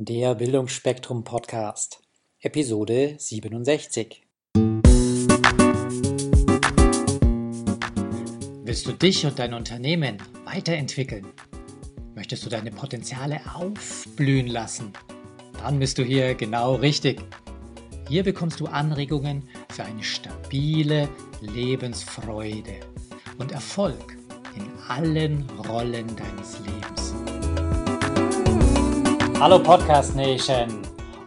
Der Bildungsspektrum Podcast, Episode 67. Willst du dich und dein Unternehmen weiterentwickeln? Möchtest du deine Potenziale aufblühen lassen? Dann bist du hier genau richtig. Hier bekommst du Anregungen für eine stabile Lebensfreude und Erfolg in allen Rollen deines Lebens. Hallo Podcast Nation!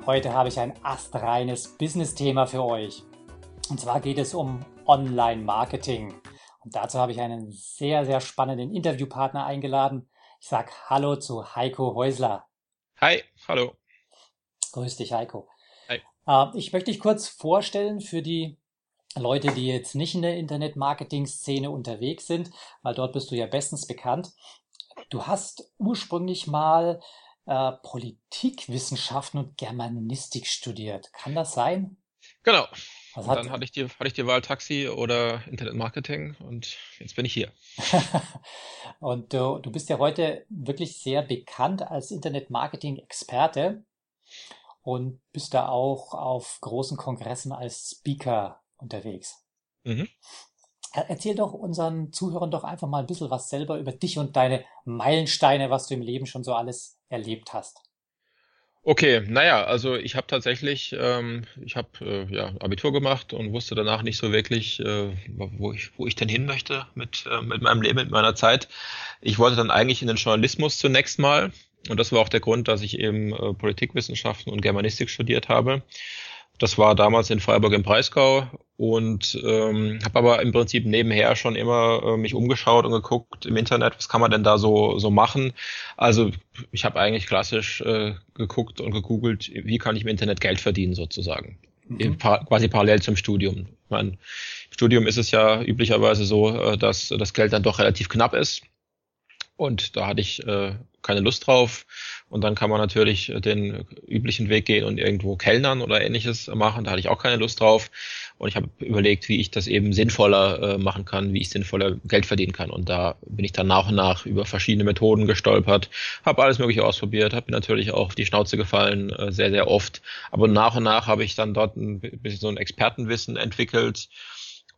Heute habe ich ein astreines Business-Thema für euch. Und zwar geht es um Online-Marketing. Und dazu habe ich einen sehr, sehr spannenden Interviewpartner eingeladen. Ich sage Hallo zu Heiko Häusler. Hi, hallo. Grüß dich, Heiko. Hi. Äh, ich möchte dich kurz vorstellen für die Leute, die jetzt nicht in der Internet-Marketing-Szene unterwegs sind, weil dort bist du ja bestens bekannt. Du hast ursprünglich mal äh, Politikwissenschaften und Germanistik studiert. Kann das sein? Genau. Hat... Dann hatte ich, die, hatte ich die Wahl Taxi oder Internetmarketing und jetzt bin ich hier. und du, du bist ja heute wirklich sehr bekannt als Internetmarketing-Experte und bist da auch auf großen Kongressen als Speaker unterwegs. Mhm. Erzähl doch unseren Zuhörern doch einfach mal ein bisschen was selber über dich und deine Meilensteine, was du im Leben schon so alles erlebt hast. Okay, naja, also ich habe tatsächlich, ähm, ich habe äh, ja, Abitur gemacht und wusste danach nicht so wirklich, äh, wo, ich, wo ich denn hin möchte mit, äh, mit meinem Leben, mit meiner Zeit. Ich wollte dann eigentlich in den Journalismus zunächst mal und das war auch der Grund, dass ich eben äh, Politikwissenschaften und Germanistik studiert habe. Das war damals in Freiburg im Breisgau und ähm, habe aber im Prinzip nebenher schon immer äh, mich umgeschaut und geguckt im Internet, was kann man denn da so so machen. Also ich habe eigentlich klassisch äh, geguckt und gegoogelt, wie kann ich im Internet Geld verdienen sozusagen. Mhm. Pa quasi parallel zum Studium. Ich mein, Im Studium ist es ja üblicherweise so, äh, dass das Geld dann doch relativ knapp ist. Und da hatte ich äh, keine Lust drauf. Und dann kann man natürlich den üblichen Weg gehen und irgendwo Kellnern oder ähnliches machen. Da hatte ich auch keine Lust drauf. Und ich habe überlegt, wie ich das eben sinnvoller äh, machen kann, wie ich sinnvoller Geld verdienen kann. Und da bin ich dann nach und nach über verschiedene Methoden gestolpert, habe alles Mögliche ausprobiert, habe mir natürlich auch die Schnauze gefallen, äh, sehr, sehr oft. Aber nach und nach habe ich dann dort ein bisschen so ein Expertenwissen entwickelt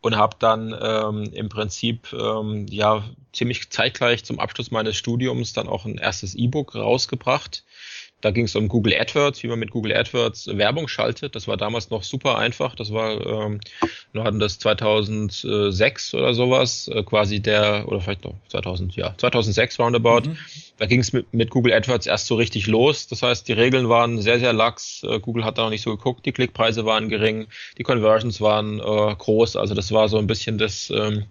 und habe dann ähm, im Prinzip ähm, ja ziemlich zeitgleich zum Abschluss meines Studiums dann auch ein erstes E-Book rausgebracht. Da ging es um Google AdWords, wie man mit Google AdWords Werbung schaltet. Das war damals noch super einfach. Das war, ähm, wir hatten das 2006 oder sowas, äh, quasi der, oder vielleicht noch 2000, ja, 2006 roundabout. Mhm. Da ging es mit, mit Google AdWords erst so richtig los. Das heißt, die Regeln waren sehr, sehr lax. Äh, Google hat da noch nicht so geguckt. Die Klickpreise waren gering, die Conversions waren äh, groß. Also das war so ein bisschen das, ähm,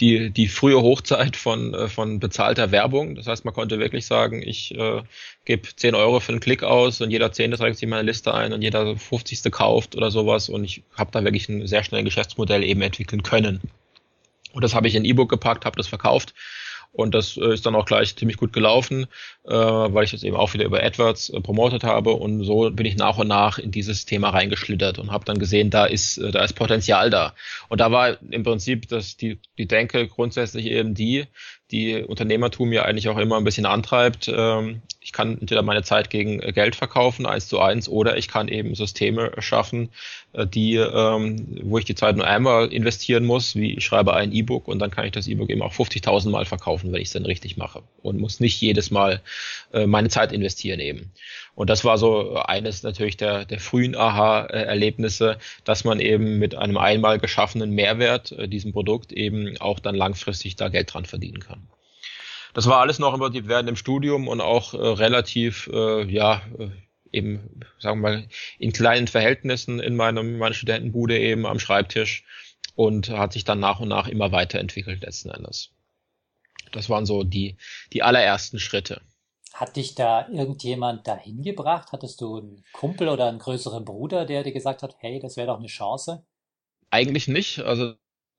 die, die frühe Hochzeit von, äh, von bezahlter Werbung. Das heißt, man konnte wirklich sagen, ich äh, gebe 10 Euro für einen Klick aus und jeder Zehnte trägt sich meine Liste ein und jeder 50. kauft oder sowas und ich habe da wirklich ein sehr schnelles Geschäftsmodell eben entwickeln können. Und das habe ich in E-Book gepackt, habe das verkauft und das äh, ist dann auch gleich ziemlich gut gelaufen, äh, weil ich das eben auch wieder über AdWords äh, promotet habe. Und so bin ich nach und nach in dieses Thema reingeschlittert und habe dann gesehen, da ist, da ist Potenzial da. Und da war im Prinzip das, die, die Denke grundsätzlich eben die, die Unternehmertum ja eigentlich auch immer ein bisschen antreibt. Ähm, ich kann entweder meine Zeit gegen äh, Geld verkaufen, eins zu eins, oder ich kann eben Systeme schaffen, äh, die, ähm, wo ich die Zeit nur einmal investieren muss, wie ich schreibe ein E-Book und dann kann ich das E-Book eben auch 50.000 Mal verkaufen, wenn ich es dann richtig mache und muss nicht jedes Mal äh, meine Zeit investieren eben. Und das war so eines natürlich der, der frühen Aha-Erlebnisse, dass man eben mit einem einmal geschaffenen Mehrwert, äh, diesem Produkt eben auch dann langfristig da Geld dran verdienen kann. Das war alles noch im Prinzip während dem Studium und auch äh, relativ, äh, ja, äh, eben, sagen wir mal, in kleinen Verhältnissen in meinem, meiner Studentenbude eben am Schreibtisch und hat sich dann nach und nach immer weiterentwickelt letzten Endes. Das waren so die, die allerersten Schritte. Hat dich da irgendjemand dahin gebracht? Hattest du einen Kumpel oder einen größeren Bruder, der dir gesagt hat, hey, das wäre doch eine Chance? Eigentlich nicht. Also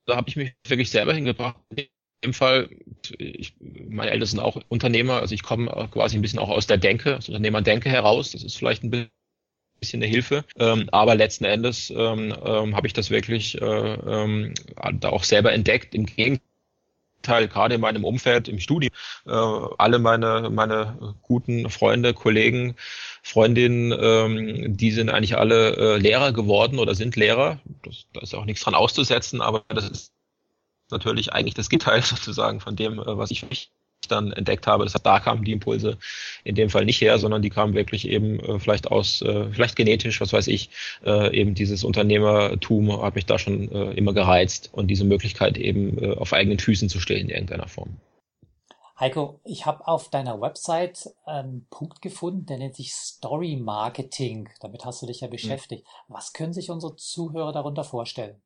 da habe ich mich wirklich selber hingebracht. In dem Fall, ich, meine Eltern sind auch Unternehmer, also ich komme quasi ein bisschen auch aus der Denke, aus Unternehmerdenke heraus. Das ist vielleicht ein bisschen eine Hilfe. Ähm, aber letzten Endes ähm, ähm, habe ich das wirklich äh, ähm, da auch selber entdeckt. Im Gegenteil Teil, gerade in meinem Umfeld, im Studium, äh, alle meine, meine guten Freunde, Kollegen, Freundinnen, ähm, die sind eigentlich alle äh, Lehrer geworden oder sind Lehrer. Das, da ist auch nichts dran auszusetzen, aber das ist natürlich eigentlich das Gegenteil sozusagen von dem, äh, was ich für mich dann entdeckt habe. Das da kamen die Impulse in dem Fall nicht her, sondern die kamen wirklich eben äh, vielleicht aus, äh, vielleicht genetisch, was weiß ich, äh, eben dieses Unternehmertum hat mich da schon äh, immer gereizt und diese Möglichkeit eben äh, auf eigenen Füßen zu stehen in irgendeiner Form. Heiko, ich habe auf deiner Website einen Punkt gefunden, der nennt sich Story Marketing. Damit hast du dich ja hm. beschäftigt. Mhm. Was können sich unsere Zuhörer darunter vorstellen?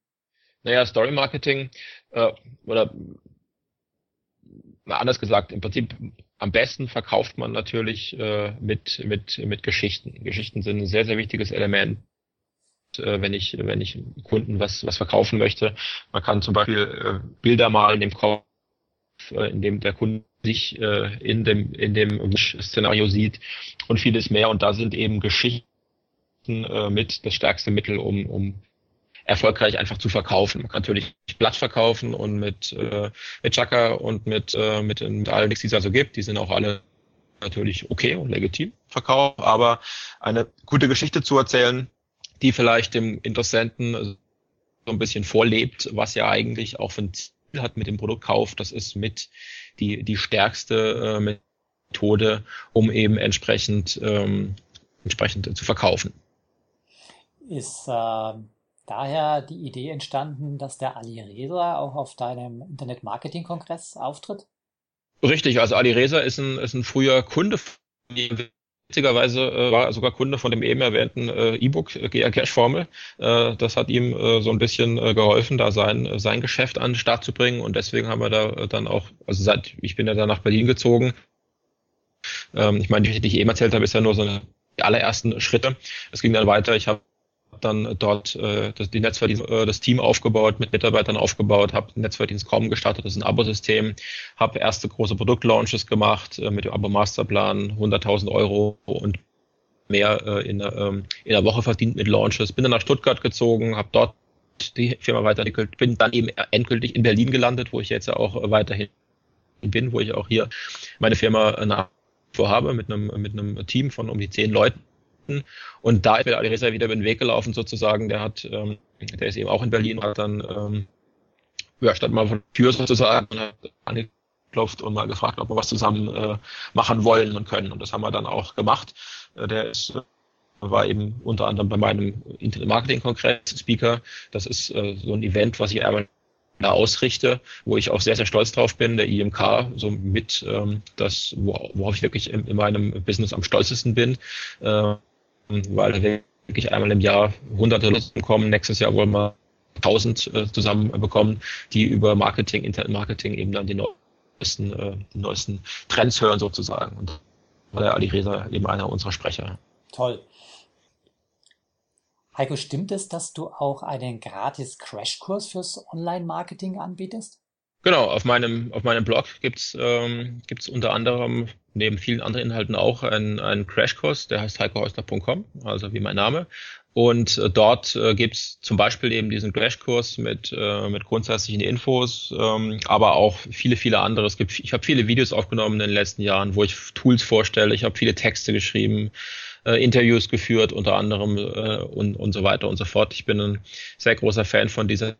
Naja, Story Marketing äh, oder anders gesagt, im Prinzip am besten verkauft man natürlich äh, mit, mit, mit Geschichten. Geschichten sind ein sehr, sehr wichtiges Element, äh, wenn ich, wenn ich Kunden was, was verkaufen möchte. Man kann zum Beispiel äh, Bilder malen im Kopf, äh, in dem der Kunde sich äh, in dem, in dem Szenario sieht und vieles mehr. Und da sind eben Geschichten äh, mit das stärkste Mittel, um, um erfolgreich einfach zu verkaufen. Man kann natürlich Blatt verkaufen und mit, äh, mit Chaka und mit, äh, mit, mit allen, die es da so gibt, die sind auch alle natürlich okay und legitim verkauft, aber eine gute Geschichte zu erzählen, die vielleicht dem Interessenten so ein bisschen vorlebt, was ja eigentlich auch für ein Ziel hat mit dem Produktkauf, das ist mit die, die stärkste äh, Methode, um eben entsprechend, ähm, entsprechend zu verkaufen. Ist äh, daher die Idee entstanden, dass der Ali Reza auch auf deinem Internet-Marketing-Kongress auftritt? Richtig, also Ali Reza ist ein, ist ein früher Kunde von witzigerweise äh, war sogar Kunde von dem eben erwähnten äh, E-Book äh, GR Cash Formel. Äh, das hat ihm äh, so ein bisschen äh, geholfen, da sein sein Geschäft an den Start zu bringen und deswegen haben wir da äh, dann auch, also seit ich bin ja dann nach Berlin gezogen. Ähm, ich meine, die, die ich eben erzählt habe, ist ja nur so eine die allerersten Schritte. Es ging dann weiter. Ich habe dann dort äh, das, die Netzverdienst, äh, das Team aufgebaut, mit Mitarbeitern aufgebaut, habe Netzverdienstcom gestartet, das ist ein Abosystem, habe erste große Produktlaunches gemacht äh, mit dem Abo-Masterplan, 100.000 Euro und mehr äh, in, ähm, in der Woche verdient mit Launches. Bin dann nach Stuttgart gezogen, habe dort die Firma weiterentwickelt, bin dann eben endgültig in Berlin gelandet, wo ich jetzt auch weiterhin bin, wo ich auch hier meine Firma nach vorhabe mit einem, mit einem Team von um die zehn Leuten Projekten. Und da ist mir Alireza wieder über den Weg gelaufen sozusagen. Der hat, ähm, der ist eben auch in Berlin hat dann, ähm, ja, stand mal von Tür sozusagen und hat angeklopft und mal gefragt, ob wir was zusammen äh, machen wollen und können. Und das haben wir dann auch gemacht. Äh, der ist äh, war eben unter anderem bei meinem Internet Marketing Kongress Speaker. Das ist äh, so ein Event, was ich einmal da ausrichte, wo ich auch sehr, sehr stolz drauf bin, der IMK, so mit ähm, das, worauf ich wirklich in, in meinem Business am stolzesten bin. Äh, weil wirklich einmal im Jahr hunderte Leute kommen, nächstes Jahr wollen wir tausend äh, zusammenbekommen, die über Marketing, Internetmarketing eben dann die neuesten, äh, die neuesten Trends hören sozusagen. Und war der Ali Reza eben einer unserer Sprecher. Toll. Heiko, stimmt es, dass du auch einen gratis Crashkurs fürs Online-Marketing anbietest? Genau, auf meinem, auf meinem Blog gibt's ähm, gibt's unter anderem neben vielen anderen Inhalten auch einen, einen Crashkurs, der heißt heikohäusler.com, also wie mein Name. Und äh, dort äh, gibt's zum Beispiel eben diesen Crashkurs mit, äh, mit grundsätzlichen Infos, ähm, aber auch viele, viele andere. Es gibt, ich habe viele Videos aufgenommen in den letzten Jahren, wo ich Tools vorstelle. Ich habe viele Texte geschrieben, äh, Interviews geführt, unter anderem äh, und, und so weiter und so fort. Ich bin ein sehr großer Fan von dieser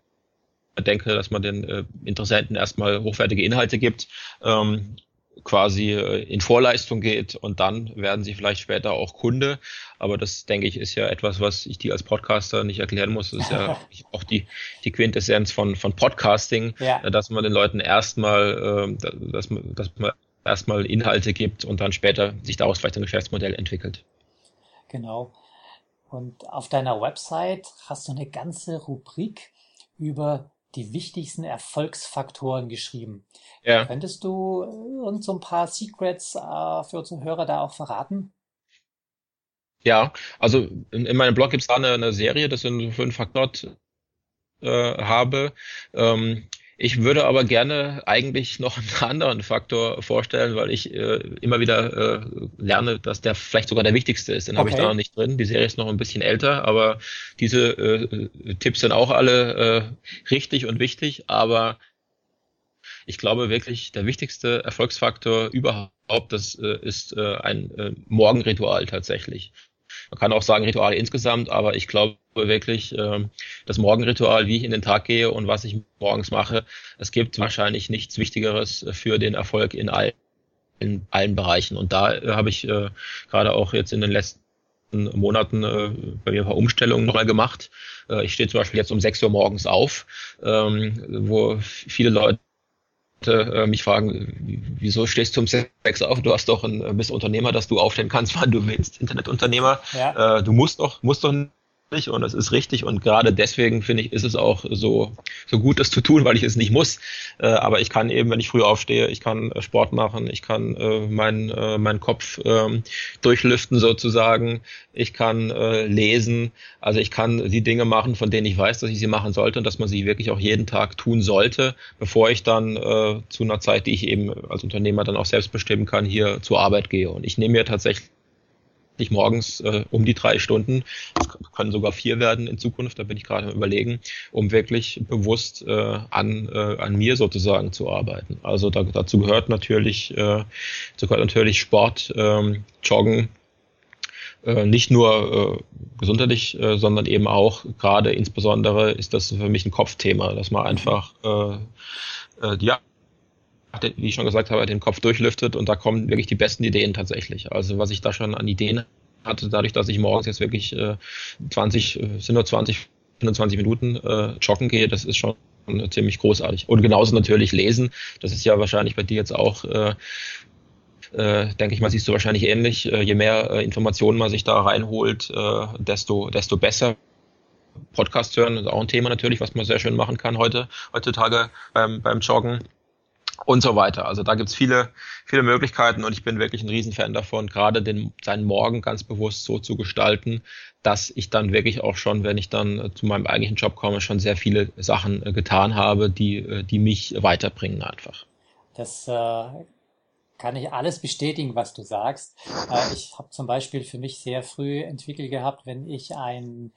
denke, dass man den äh, Interessenten erstmal hochwertige Inhalte gibt, ähm, quasi äh, in Vorleistung geht und dann werden sie vielleicht später auch Kunde. Aber das, denke ich, ist ja etwas, was ich dir als Podcaster nicht erklären muss. Das ist ja auch die, die Quintessenz von, von Podcasting, ja. Äh, dass man den Leuten erstmal, äh, dass, man, dass man erstmal Inhalte gibt und dann später sich daraus vielleicht ein Geschäftsmodell entwickelt. Genau. Und auf deiner Website hast du eine ganze Rubrik über die wichtigsten Erfolgsfaktoren geschrieben. Ja. Könntest du äh, uns so ein paar Secrets äh, für unsere Hörer da auch verraten? Ja, also in, in meinem Blog gibt es da eine, eine, Serie, das sind fünf Faktoren äh, habe. Ähm, ich würde aber gerne eigentlich noch einen anderen Faktor vorstellen, weil ich äh, immer wieder äh, lerne, dass der vielleicht sogar der wichtigste ist. Den okay. habe ich da noch nicht drin. Die Serie ist noch ein bisschen älter, aber diese äh, Tipps sind auch alle äh, richtig und wichtig. Aber ich glaube wirklich, der wichtigste Erfolgsfaktor überhaupt das äh, ist äh, ein äh, Morgenritual tatsächlich. Man kann auch sagen Rituale insgesamt, aber ich glaube wirklich, äh, das Morgenritual, wie ich in den Tag gehe und was ich morgens mache, es gibt wahrscheinlich nichts Wichtigeres für den Erfolg in allen, in allen Bereichen. Und da äh, habe ich äh, gerade auch jetzt in den letzten Monaten äh, bei mir ein paar Umstellungen nochmal gemacht. Äh, ich stehe zum Beispiel jetzt um 6 Uhr morgens auf, ähm, wo viele Leute äh, mich fragen, wieso stehst du um sechs auf? Du hast doch ein, äh, bist Unternehmer, dass du aufstehen kannst, wann du willst, Internetunternehmer. Ja. Äh, du musst doch, musst doch und das ist richtig und gerade deswegen finde ich, ist es auch so, so gut, das zu tun, weil ich es nicht muss. Äh, aber ich kann eben, wenn ich früh aufstehe, ich kann äh, Sport machen, ich kann äh, meinen äh, meinen Kopf ähm, durchlüften sozusagen, ich kann äh, lesen, also ich kann die Dinge machen, von denen ich weiß, dass ich sie machen sollte und dass man sie wirklich auch jeden Tag tun sollte, bevor ich dann äh, zu einer Zeit, die ich eben als Unternehmer dann auch selbst bestimmen kann, hier zur Arbeit gehe. Und ich nehme mir tatsächlich ich morgens äh, um die drei Stunden, das können sogar vier werden in Zukunft, da bin ich gerade am überlegen, um wirklich bewusst äh, an, äh, an mir sozusagen zu arbeiten. Also da, dazu gehört natürlich, äh, dazu gehört natürlich Sport, ähm, Joggen, äh, nicht nur äh, gesundheitlich, äh, sondern eben auch gerade insbesondere ist das für mich ein Kopfthema, dass man einfach äh, äh, ja wie ich schon gesagt habe, den Kopf durchlüftet und da kommen wirklich die besten Ideen tatsächlich. Also was ich da schon an Ideen hatte, dadurch, dass ich morgens jetzt wirklich äh, 20, äh, sind nur 20, 25 Minuten äh, joggen gehe, das ist schon ziemlich großartig. Und genauso natürlich lesen. Das ist ja wahrscheinlich bei dir jetzt auch, äh, äh, denke ich mal, siehst du wahrscheinlich ähnlich. Äh, je mehr äh, Informationen man sich da reinholt, äh, desto, desto besser. Podcast hören ist auch ein Thema natürlich, was man sehr schön machen kann heute, heutzutage beim, beim Joggen und so weiter. Also da gibt's viele, viele Möglichkeiten und ich bin wirklich ein Riesenfan davon, gerade den, seinen Morgen ganz bewusst so zu gestalten, dass ich dann wirklich auch schon, wenn ich dann äh, zu meinem eigentlichen Job komme, schon sehr viele Sachen äh, getan habe, die, äh, die mich weiterbringen einfach. Das äh, kann ich alles bestätigen, was du sagst. Ich habe zum Beispiel für mich sehr früh entwickelt gehabt, wenn ich ein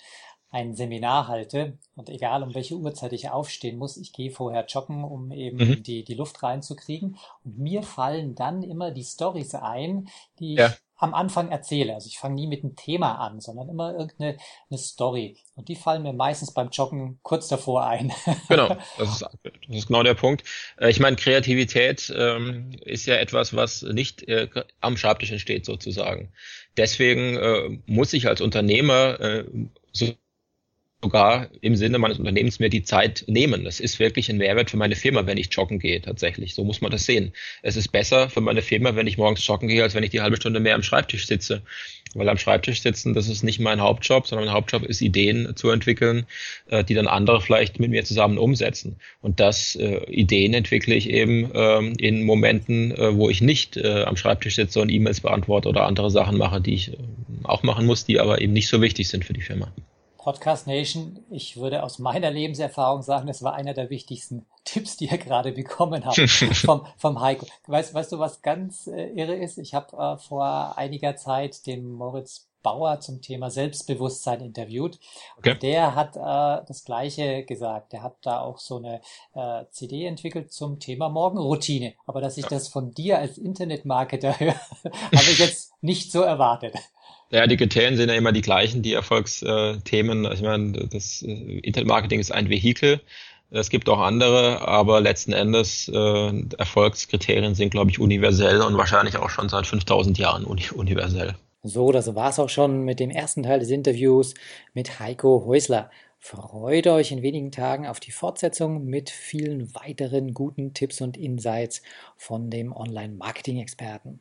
ein Seminar halte und egal um welche Uhrzeit ich aufstehen muss, ich gehe vorher joggen, um eben mhm. die, die Luft reinzukriegen. Und mir fallen dann immer die Stories ein, die ja. ich am Anfang erzähle. Also ich fange nie mit einem Thema an, sondern immer irgendeine eine Story. Und die fallen mir meistens beim Joggen kurz davor ein. genau, das ist, das ist genau der Punkt. Äh, ich meine, Kreativität ähm, ist ja etwas, was nicht äh, am Schreibtisch entsteht sozusagen. Deswegen äh, muss ich als Unternehmer äh, so sogar im Sinne meines Unternehmens mir die Zeit nehmen. Das ist wirklich ein Mehrwert für meine Firma, wenn ich joggen gehe, tatsächlich. So muss man das sehen. Es ist besser für meine Firma, wenn ich morgens joggen gehe, als wenn ich die halbe Stunde mehr am Schreibtisch sitze. Weil am Schreibtisch sitzen, das ist nicht mein Hauptjob, sondern mein Hauptjob ist Ideen zu entwickeln, äh, die dann andere vielleicht mit mir zusammen umsetzen. Und das äh, Ideen entwickle ich eben ähm, in Momenten, äh, wo ich nicht äh, am Schreibtisch sitze und E-Mails beantworte oder andere Sachen mache, die ich äh, auch machen muss, die aber eben nicht so wichtig sind für die Firma. Podcast Nation, ich würde aus meiner Lebenserfahrung sagen, das war einer der wichtigsten Tipps, die ihr gerade bekommen habt vom, vom Heiko. Weißt, weißt du, was ganz äh, irre ist? Ich habe äh, vor einiger Zeit den Moritz Bauer zum Thema Selbstbewusstsein interviewt. Okay. Und der hat äh, das Gleiche gesagt. Der hat da auch so eine äh, CD entwickelt zum Thema Morgenroutine. Aber dass ich ja. das von dir als Internetmarketer höre, habe ich jetzt nicht so erwartet. Ja, die Kriterien sind ja immer die gleichen, die Erfolgsthemen. Ich meine, das äh, Internetmarketing ist ein Vehikel. Es gibt auch andere, aber letzten Endes äh, Erfolgskriterien sind, glaube ich, universell und wahrscheinlich auch schon seit 5000 Jahren uni universell. So, das war's auch schon mit dem ersten Teil des Interviews mit Heiko Häusler. Freut euch in wenigen Tagen auf die Fortsetzung mit vielen weiteren guten Tipps und Insights von dem Online-Marketing-Experten.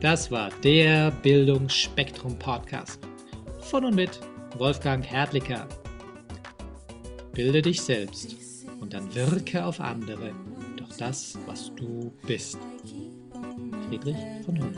das war der Bildungsspektrum Podcast. Von und mit Wolfgang Hertlicker. Bilde dich selbst und dann wirke auf andere durch das, was du bist. Friedrich von Höhl.